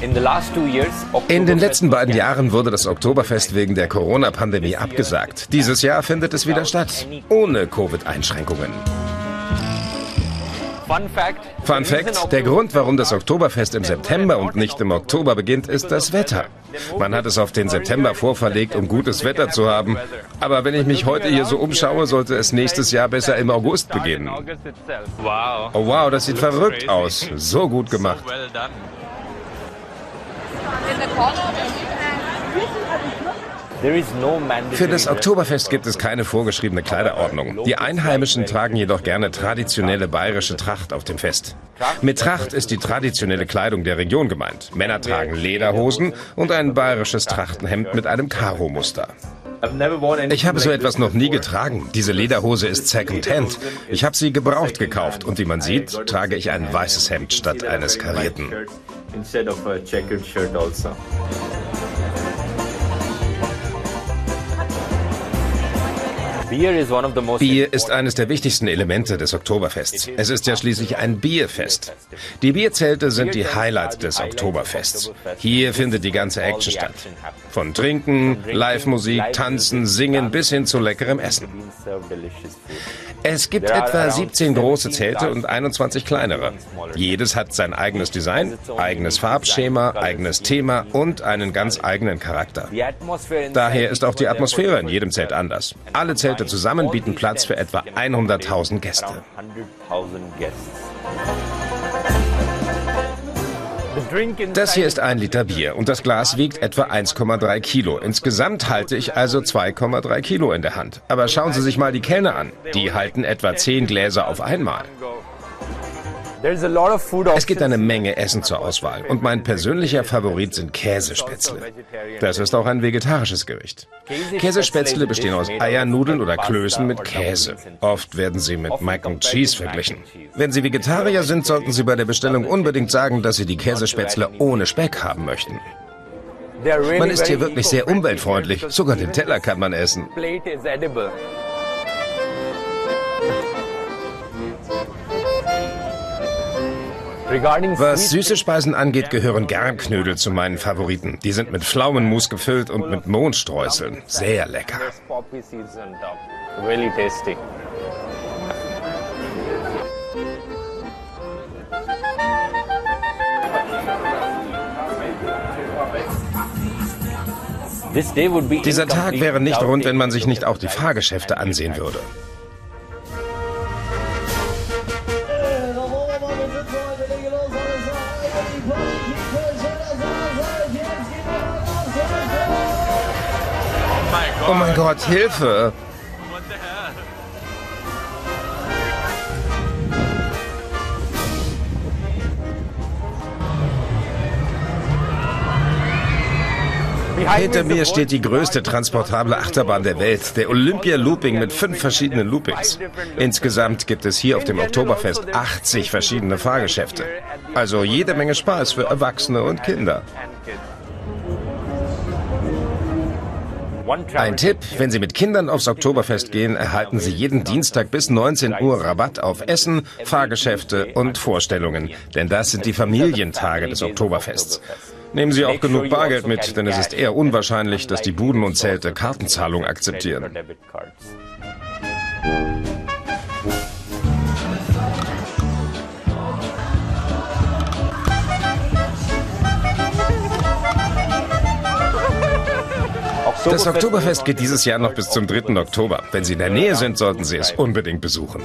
In den letzten beiden Jahren wurde das Oktoberfest wegen der Corona-Pandemie abgesagt. Dieses Jahr findet es wieder statt, ohne Covid-Einschränkungen. Fun Fact, der Grund, warum das Oktoberfest im September und nicht im Oktober beginnt, ist das Wetter. Man hat es auf den September vorverlegt, um gutes Wetter zu haben. Aber wenn ich mich heute hier so umschaue, sollte es nächstes Jahr besser im August beginnen. Oh wow, das sieht verrückt aus. So gut gemacht. Für das Oktoberfest gibt es keine vorgeschriebene Kleiderordnung. Die Einheimischen tragen jedoch gerne traditionelle bayerische Tracht auf dem Fest. Mit Tracht ist die traditionelle Kleidung der Region gemeint. Männer tragen Lederhosen und ein bayerisches Trachtenhemd mit einem Karo-Muster. Ich habe so etwas noch nie getragen. Diese Lederhose ist Second-Hand. Ich habe sie gebraucht gekauft und wie man sieht, trage ich ein weißes Hemd statt eines karierten. instead of a checkered shirt also. Bier ist eines der wichtigsten Elemente des Oktoberfests. Es ist ja schließlich ein Bierfest. Die Bierzelte sind die Highlights des Oktoberfests. Hier findet die ganze Action statt. Von Trinken, Live-Musik, Tanzen, Singen bis hin zu leckerem Essen. Es gibt etwa 17 große Zelte und 21 kleinere. Jedes hat sein eigenes Design, eigenes Farbschema, eigenes Thema und einen ganz eigenen Charakter. Daher ist auch die Atmosphäre in jedem Zelt anders. Alle Zelte zusammen bieten Platz für etwa 100.000 Gäste. Das hier ist ein Liter Bier und das Glas wiegt etwa 1,3 Kilo. Insgesamt halte ich also 2,3 Kilo in der Hand. Aber schauen Sie sich mal die Kellner an. Die halten etwa 10 Gläser auf einmal. Es gibt eine Menge Essen zur Auswahl und mein persönlicher Favorit sind Käsespätzle. Das ist auch ein vegetarisches Gericht. Käsespätzle bestehen aus Eiernudeln oder Klößen mit Käse. Oft werden sie mit Mac and Cheese verglichen. Wenn Sie Vegetarier sind, sollten Sie bei der Bestellung unbedingt sagen, dass Sie die Käsespätzle ohne Speck haben möchten. Man ist hier wirklich sehr umweltfreundlich. Sogar den Teller kann man essen. Was süße Speisen angeht, gehören Germknödel zu meinen Favoriten. Die sind mit Pflaumenmus gefüllt und mit Mohnstreuseln. Sehr lecker. Dieser Tag wäre nicht rund, wenn man sich nicht auch die Fahrgeschäfte ansehen würde. Oh mein Gott, Hilfe! Hinter mir steht die größte transportable Achterbahn der Welt, der Olympia Looping mit fünf verschiedenen Loopings. Insgesamt gibt es hier auf dem Oktoberfest 80 verschiedene Fahrgeschäfte. Also jede Menge Spaß für Erwachsene und Kinder. Ein Tipp, wenn Sie mit Kindern aufs Oktoberfest gehen, erhalten Sie jeden Dienstag bis 19 Uhr Rabatt auf Essen, Fahrgeschäfte und Vorstellungen. Denn das sind die Familientage des Oktoberfests. Nehmen Sie auch genug Bargeld mit, denn es ist eher unwahrscheinlich, dass die Buden und Zelte Kartenzahlung akzeptieren. Das Oktoberfest geht dieses Jahr noch bis zum 3. Oktober. Wenn Sie in der Nähe sind, sollten Sie es unbedingt besuchen.